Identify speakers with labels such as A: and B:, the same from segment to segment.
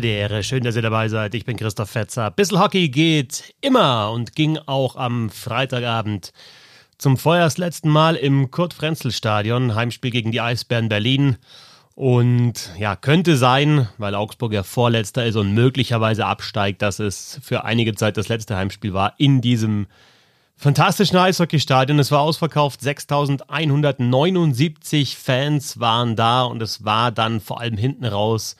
A: Belvedere. Schön, dass ihr dabei seid. Ich bin Christoph Fetzer. Bissl Hockey geht immer und ging auch am Freitagabend zum vorerst letzten Mal im Kurt-Frenzel-Stadion. Heimspiel gegen die Eisbären Berlin. Und ja, könnte sein, weil Augsburg ja Vorletzter ist und möglicherweise absteigt, dass es für einige Zeit das letzte Heimspiel war in diesem fantastischen Eishockeystadion. Es war ausverkauft, 6179 Fans waren da und es war dann vor allem hinten raus,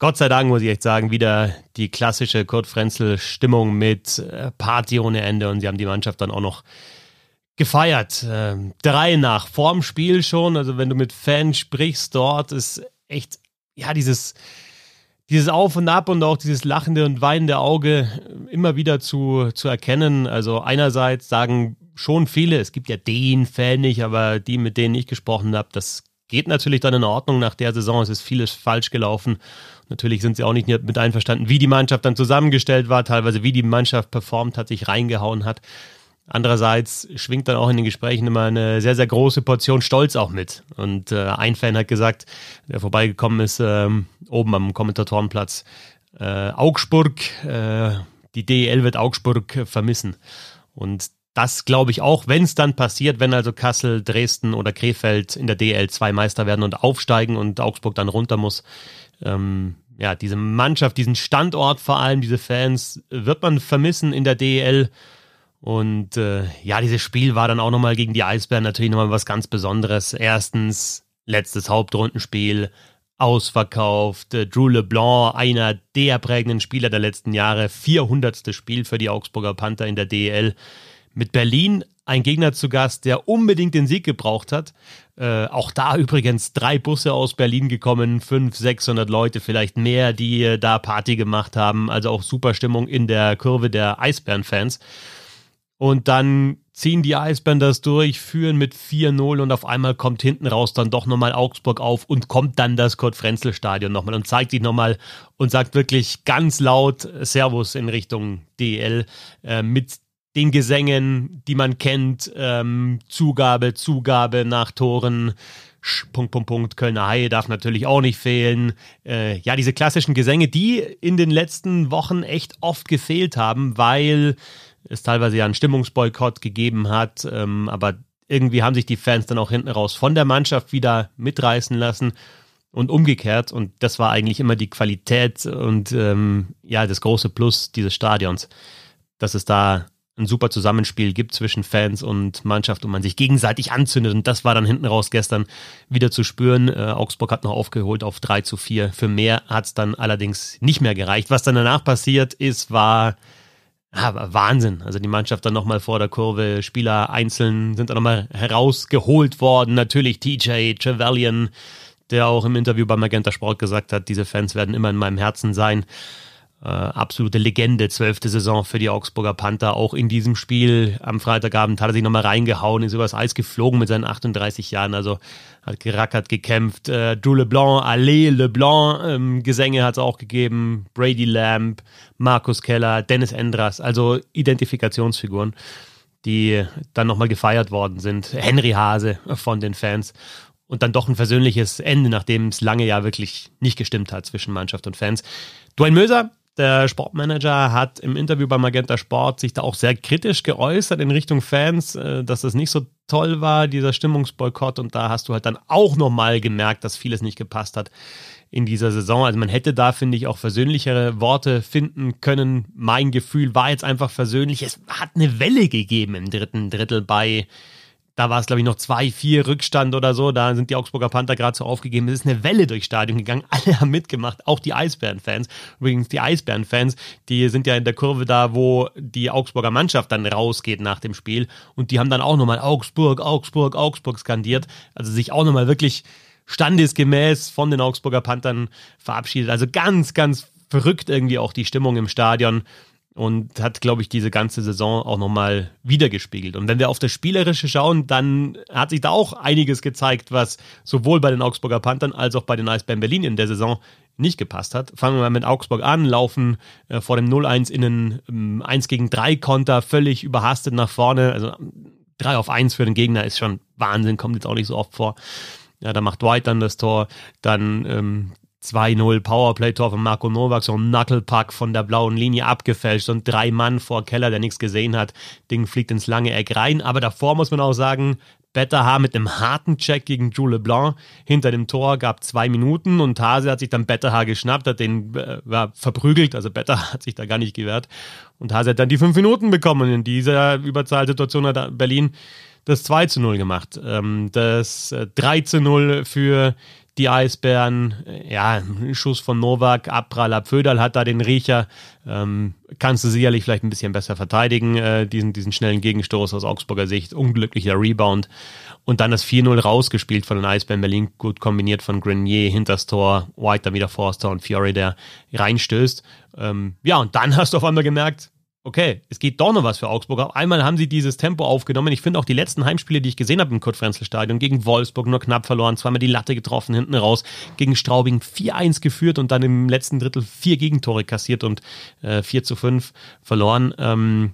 A: Gott sei Dank muss ich echt sagen, wieder die klassische Kurt Frenzel Stimmung mit äh, Party ohne Ende und sie haben die Mannschaft dann auch noch gefeiert. Ähm, drei nach vorm Spiel schon. Also wenn du mit Fans sprichst dort, ist echt, ja, dieses, dieses Auf und Ab und auch dieses lachende und weinende Auge immer wieder zu, zu erkennen. Also einerseits sagen schon viele, es gibt ja den Fan nicht, aber die, mit denen ich gesprochen habe, das geht natürlich dann in Ordnung nach der Saison. Es ist vieles falsch gelaufen. Natürlich sind sie auch nicht mit einverstanden, wie die Mannschaft dann zusammengestellt war, teilweise wie die Mannschaft performt hat, sich reingehauen hat. Andererseits schwingt dann auch in den Gesprächen immer eine sehr, sehr große Portion Stolz auch mit. Und äh, ein Fan hat gesagt, der vorbeigekommen ist, ähm, oben am Kommentatorenplatz, äh, Augsburg, äh, die DEL wird Augsburg vermissen. Und das glaube ich auch, wenn es dann passiert, wenn also Kassel, Dresden oder Krefeld in der DL zwei Meister werden und aufsteigen und Augsburg dann runter muss. Ähm, ja, diese Mannschaft, diesen Standort vor allem, diese Fans, wird man vermissen in der DL. Und äh, ja, dieses Spiel war dann auch nochmal gegen die Eisbären natürlich nochmal was ganz Besonderes. Erstens, letztes Hauptrundenspiel, ausverkauft. Äh, Drew LeBlanc, einer der prägenden Spieler der letzten Jahre, 400. Spiel für die Augsburger Panther in der DEL. Mit Berlin ein Gegner zu Gast, der unbedingt den Sieg gebraucht hat. Äh, auch da übrigens drei Busse aus Berlin gekommen, 500, 600 Leute, vielleicht mehr, die äh, da Party gemacht haben. Also auch super Stimmung in der Kurve der Eisbären-Fans. Und dann ziehen die Eisbären das durch, führen mit 4-0 und auf einmal kommt hinten raus dann doch nochmal Augsburg auf und kommt dann das Kurt-Frenzel-Stadion nochmal und zeigt sich nochmal und sagt wirklich ganz laut Servus in Richtung DL äh, mit den Gesängen, die man kennt, ähm, Zugabe, Zugabe nach Toren, Punkt, Punkt, Punkt, Kölner Haie darf natürlich auch nicht fehlen. Äh, ja, diese klassischen Gesänge, die in den letzten Wochen echt oft gefehlt haben, weil es teilweise ja einen Stimmungsboykott gegeben hat, ähm, aber irgendwie haben sich die Fans dann auch hinten raus von der Mannschaft wieder mitreißen lassen und umgekehrt. Und das war eigentlich immer die Qualität und ähm, ja, das große Plus dieses Stadions, dass es da ein super Zusammenspiel gibt zwischen Fans und Mannschaft und man sich gegenseitig anzündet. Und das war dann hinten raus gestern wieder zu spüren. Äh, Augsburg hat noch aufgeholt auf 3 zu 4. Für mehr hat es dann allerdings nicht mehr gereicht. Was dann danach passiert ist, war ja, Wahnsinn. Also die Mannschaft dann nochmal vor der Kurve, Spieler einzeln sind dann nochmal herausgeholt worden. Natürlich TJ Trevelyan, der auch im Interview beim Magenta Sport gesagt hat, diese Fans werden immer in meinem Herzen sein. Äh, absolute Legende, zwölfte Saison für die Augsburger Panther. Auch in diesem Spiel am Freitagabend hat er sich nochmal reingehauen, ist übers Eis geflogen mit seinen 38 Jahren. Also hat gerackert, gekämpft. Äh, Drew LeBlanc, Allé LeBlanc, ähm, Gesänge hat es auch gegeben. Brady Lamb, Markus Keller, Dennis Endras. Also Identifikationsfiguren, die dann nochmal gefeiert worden sind. Henry Hase von den Fans und dann doch ein versöhnliches Ende, nachdem es lange ja wirklich nicht gestimmt hat zwischen Mannschaft und Fans. Dwayne Möser der Sportmanager hat im Interview bei Magenta Sport sich da auch sehr kritisch geäußert in Richtung Fans, äh, dass das nicht so toll war, dieser Stimmungsboykott. Und da hast du halt dann auch nochmal gemerkt, dass vieles nicht gepasst hat in dieser Saison. Also man hätte da, finde ich, auch versöhnlichere Worte finden können. Mein Gefühl war jetzt einfach versöhnlich. Es hat eine Welle gegeben im dritten Drittel bei da war es, glaube ich, noch 2-4 Rückstand oder so. Da sind die Augsburger Panther gerade so aufgegeben. Es ist eine Welle durchs Stadion gegangen. Alle haben mitgemacht, auch die Eisbären-Fans. Übrigens, die Eisbären-Fans, die sind ja in der Kurve da, wo die Augsburger Mannschaft dann rausgeht nach dem Spiel. Und die haben dann auch nochmal Augsburg, Augsburg, Augsburg skandiert. Also sich auch nochmal wirklich standesgemäß von den Augsburger Panthern verabschiedet. Also ganz, ganz verrückt irgendwie auch die Stimmung im Stadion und hat, glaube ich, diese ganze Saison auch nochmal wiedergespiegelt. Und wenn wir auf das Spielerische schauen, dann hat sich da auch einiges gezeigt, was sowohl bei den Augsburger Panthern als auch bei den Eisbären Berlin in der Saison nicht gepasst hat. Fangen wir mal mit Augsburg an, laufen äh, vor dem 0-1 in einen ähm, 1 gegen 3 Konter, völlig überhastet nach vorne. Also 3 auf 1 für den Gegner ist schon Wahnsinn, kommt jetzt auch nicht so oft vor. Ja, da macht White dann das Tor, dann ähm, 2-0 Powerplay-Tor von Marco Novak, so ein Knucklepack von der blauen Linie abgefälscht und drei Mann vor Keller, der nichts gesehen hat. Ding fliegt ins lange Eck rein. Aber davor muss man auch sagen, Betterhaar mit einem harten Check gegen Jules Leblanc hinter dem Tor gab zwei Minuten und Hase hat sich dann Betterhaar geschnappt, hat den äh, verprügelt, also Betterhaar hat sich da gar nicht gewehrt und Hase hat dann die fünf Minuten bekommen und in dieser Überzahlsituation hat Berlin das 2 zu 0 gemacht. Ähm, das 3 äh, zu 0 für die Eisbären, ja, Schuss von Novak, Abprall, Abföderl hat da den Riecher. Ähm, kannst du sicherlich vielleicht ein bisschen besser verteidigen, äh, diesen, diesen schnellen Gegenstoß aus Augsburger Sicht. Unglücklicher Rebound. Und dann das 4-0 rausgespielt von den Eisbären Berlin, gut kombiniert von Grenier, hinters Tor, White dann wieder Forster und Fiore, der reinstößt. Ähm, ja, und dann hast du auf einmal gemerkt, okay, es geht doch noch was für Augsburg. Auf einmal haben sie dieses Tempo aufgenommen. Ich finde auch die letzten Heimspiele, die ich gesehen habe im Kurt-Frenzel-Stadion, gegen Wolfsburg nur knapp verloren, zweimal die Latte getroffen, hinten raus, gegen Straubing 4-1 geführt und dann im letzten Drittel vier Gegentore kassiert und äh, 4 zu 5 verloren. Ähm,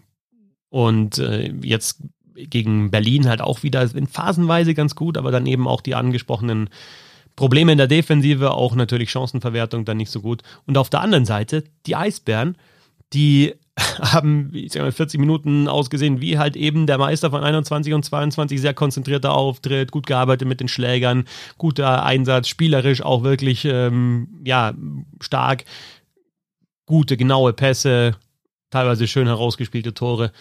A: und äh, jetzt gegen Berlin halt auch wieder in phasenweise ganz gut, aber dann eben auch die angesprochenen Probleme in der Defensive, auch natürlich Chancenverwertung dann nicht so gut. Und auf der anderen Seite die Eisbären, die haben, ich sag mal, 40 Minuten ausgesehen, wie halt eben der Meister von 21 und 22 sehr konzentrierter Auftritt, gut gearbeitet mit den Schlägern, guter Einsatz, spielerisch auch wirklich, ähm, ja, stark, gute, genaue Pässe, teilweise schön herausgespielte Tore.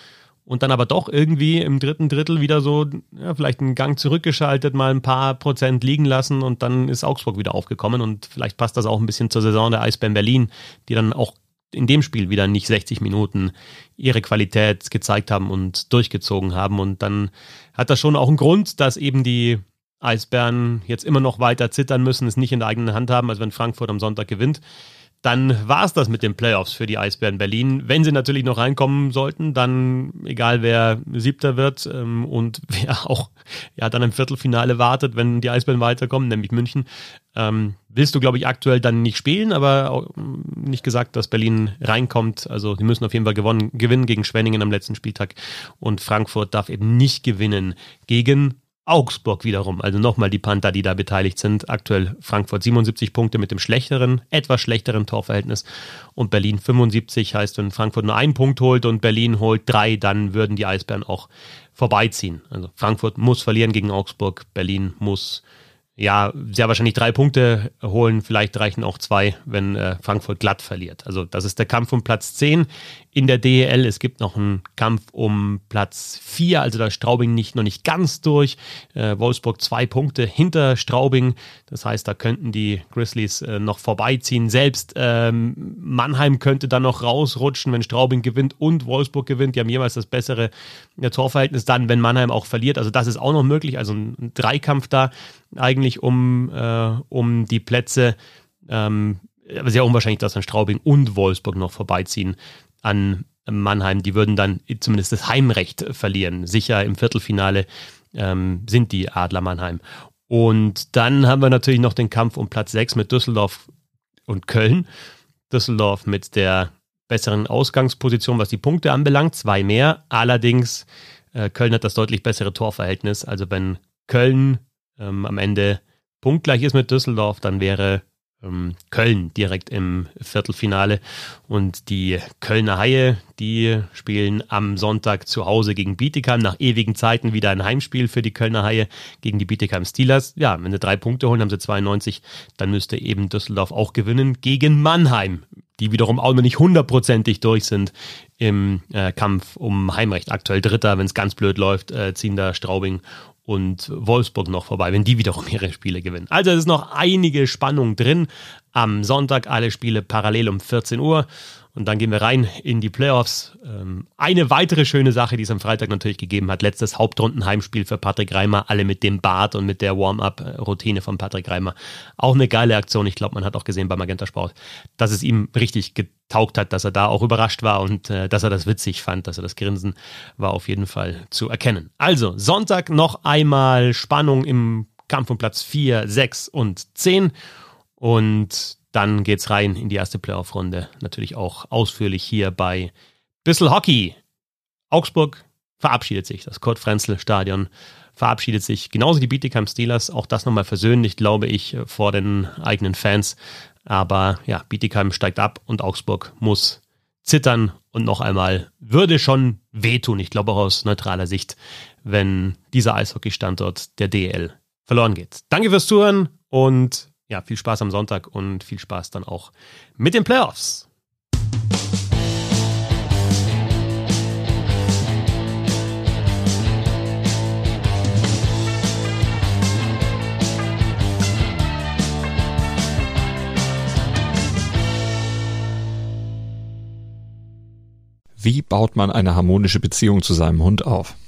A: Und dann aber doch irgendwie im dritten Drittel wieder so, ja, vielleicht einen Gang zurückgeschaltet, mal ein paar Prozent liegen lassen und dann ist Augsburg wieder aufgekommen und vielleicht passt das auch ein bisschen zur Saison der Eisbären Berlin, die dann auch in dem Spiel wieder nicht 60 Minuten ihre Qualität gezeigt haben und durchgezogen haben. Und dann hat das schon auch einen Grund, dass eben die Eisbären jetzt immer noch weiter zittern müssen, es nicht in der eigenen Hand haben, als wenn Frankfurt am Sonntag gewinnt dann war es das mit den Playoffs für die Eisbären Berlin. Wenn sie natürlich noch reinkommen sollten, dann egal wer Siebter wird ähm, und wer auch ja dann im Viertelfinale wartet, wenn die Eisbären weiterkommen, nämlich München, ähm, willst du glaube ich aktuell dann nicht spielen, aber auch nicht gesagt, dass Berlin reinkommt. Also die müssen auf jeden Fall gewonnen, gewinnen gegen Schwenningen am letzten Spieltag und Frankfurt darf eben nicht gewinnen gegen Augsburg wiederum, also nochmal die Panther, die da beteiligt sind. Aktuell Frankfurt 77 Punkte mit dem schlechteren, etwas schlechteren Torverhältnis und Berlin 75. Heißt, wenn Frankfurt nur einen Punkt holt und Berlin holt drei, dann würden die Eisbären auch vorbeiziehen. Also Frankfurt muss verlieren gegen Augsburg, Berlin muss ja, sehr wahrscheinlich drei Punkte holen. Vielleicht reichen auch zwei, wenn äh, Frankfurt glatt verliert. Also das ist der Kampf um Platz 10 in der DEL. Es gibt noch einen Kampf um Platz 4, also da ist Straubing nicht, noch nicht ganz durch. Äh, Wolfsburg zwei Punkte hinter Straubing. Das heißt, da könnten die Grizzlies äh, noch vorbeiziehen. Selbst ähm, Mannheim könnte dann noch rausrutschen, wenn Straubing gewinnt und Wolfsburg gewinnt. Die haben jeweils das bessere äh, Torverhältnis dann, wenn Mannheim auch verliert. Also das ist auch noch möglich. Also ein, ein Dreikampf da eigentlich um, äh, um die Plätze. Ähm, sehr unwahrscheinlich, dass dann Straubing und Wolfsburg noch vorbeiziehen an Mannheim. Die würden dann zumindest das Heimrecht verlieren. Sicher im Viertelfinale ähm, sind die Adler Mannheim. Und dann haben wir natürlich noch den Kampf um Platz 6 mit Düsseldorf und Köln. Düsseldorf mit der besseren Ausgangsposition, was die Punkte anbelangt, zwei mehr. Allerdings, äh, Köln hat das deutlich bessere Torverhältnis. Also wenn Köln ähm, am Ende punktgleich ist mit Düsseldorf, dann wäre Köln direkt im Viertelfinale. Und die Kölner Haie, die spielen am Sonntag zu Hause gegen Bietigheim. Nach ewigen Zeiten wieder ein Heimspiel für die Kölner Haie gegen die Bietigheim Steelers. Ja, wenn sie drei Punkte holen, haben sie 92. Dann müsste eben Düsseldorf auch gewinnen gegen Mannheim, die wiederum auch noch nicht hundertprozentig durch sind im äh, Kampf um Heimrecht. Aktuell Dritter, wenn es ganz blöd läuft, äh, ziehen da Straubing und Wolfsburg noch vorbei, wenn die wiederum ihre Spiele gewinnen. Also es ist noch einige Spannung drin. Am Sonntag alle Spiele parallel um 14 Uhr. Und dann gehen wir rein in die Playoffs. Ähm, eine weitere schöne Sache, die es am Freitag natürlich gegeben hat, letztes Hauptrundenheimspiel für Patrick Reimer, alle mit dem Bart und mit der Warm-up-Routine von Patrick Reimer. Auch eine geile Aktion. Ich glaube, man hat auch gesehen beim Magenta Sport, dass es ihm richtig getaugt hat, dass er da auch überrascht war und äh, dass er das witzig fand, dass er das Grinsen war auf jeden Fall zu erkennen. Also, Sonntag noch einmal Spannung im Kampf um Platz 4, 6 und 10. Und dann geht's rein in die erste Playoff-Runde. Natürlich auch ausführlich hier bei Bissel Hockey. Augsburg verabschiedet sich. Das Kurt-Frenzel-Stadion verabschiedet sich. Genauso die Bietigheim Steelers. Auch das nochmal versöhnlich, glaube ich, vor den eigenen Fans. Aber ja, Bietigheim steigt ab und Augsburg muss zittern und noch einmal würde schon wehtun, ich glaube auch aus neutraler Sicht, wenn dieser Eishockey-Standort der DL verloren geht. Danke fürs Zuhören und ja, viel Spaß am Sonntag und viel Spaß dann auch mit den Playoffs.
B: Wie baut man eine harmonische Beziehung zu seinem Hund auf?